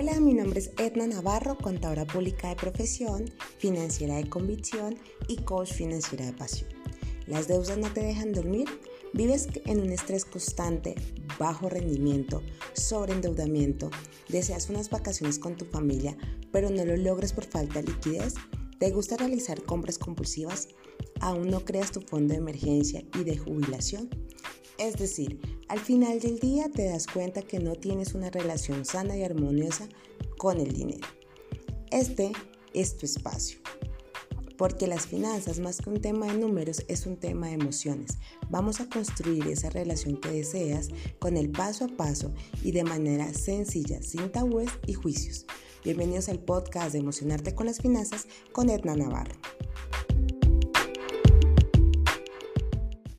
Hola, mi nombre es Edna Navarro, contadora pública de profesión, financiera de convicción y coach financiera de pasión. ¿Las deudas no te dejan dormir? ¿Vives en un estrés constante, bajo rendimiento, sobreendeudamiento? ¿Deseas unas vacaciones con tu familia, pero no lo logras por falta de liquidez? ¿Te gusta realizar compras compulsivas? ¿Aún no creas tu fondo de emergencia y de jubilación? Es decir, al final del día te das cuenta que no tienes una relación sana y armoniosa con el dinero. Este es tu espacio. Porque las finanzas, más que un tema de números, es un tema de emociones. Vamos a construir esa relación que deseas con el paso a paso y de manera sencilla, sin tabúes y juicios. Bienvenidos al podcast de Emocionarte con las Finanzas con Edna Navarro.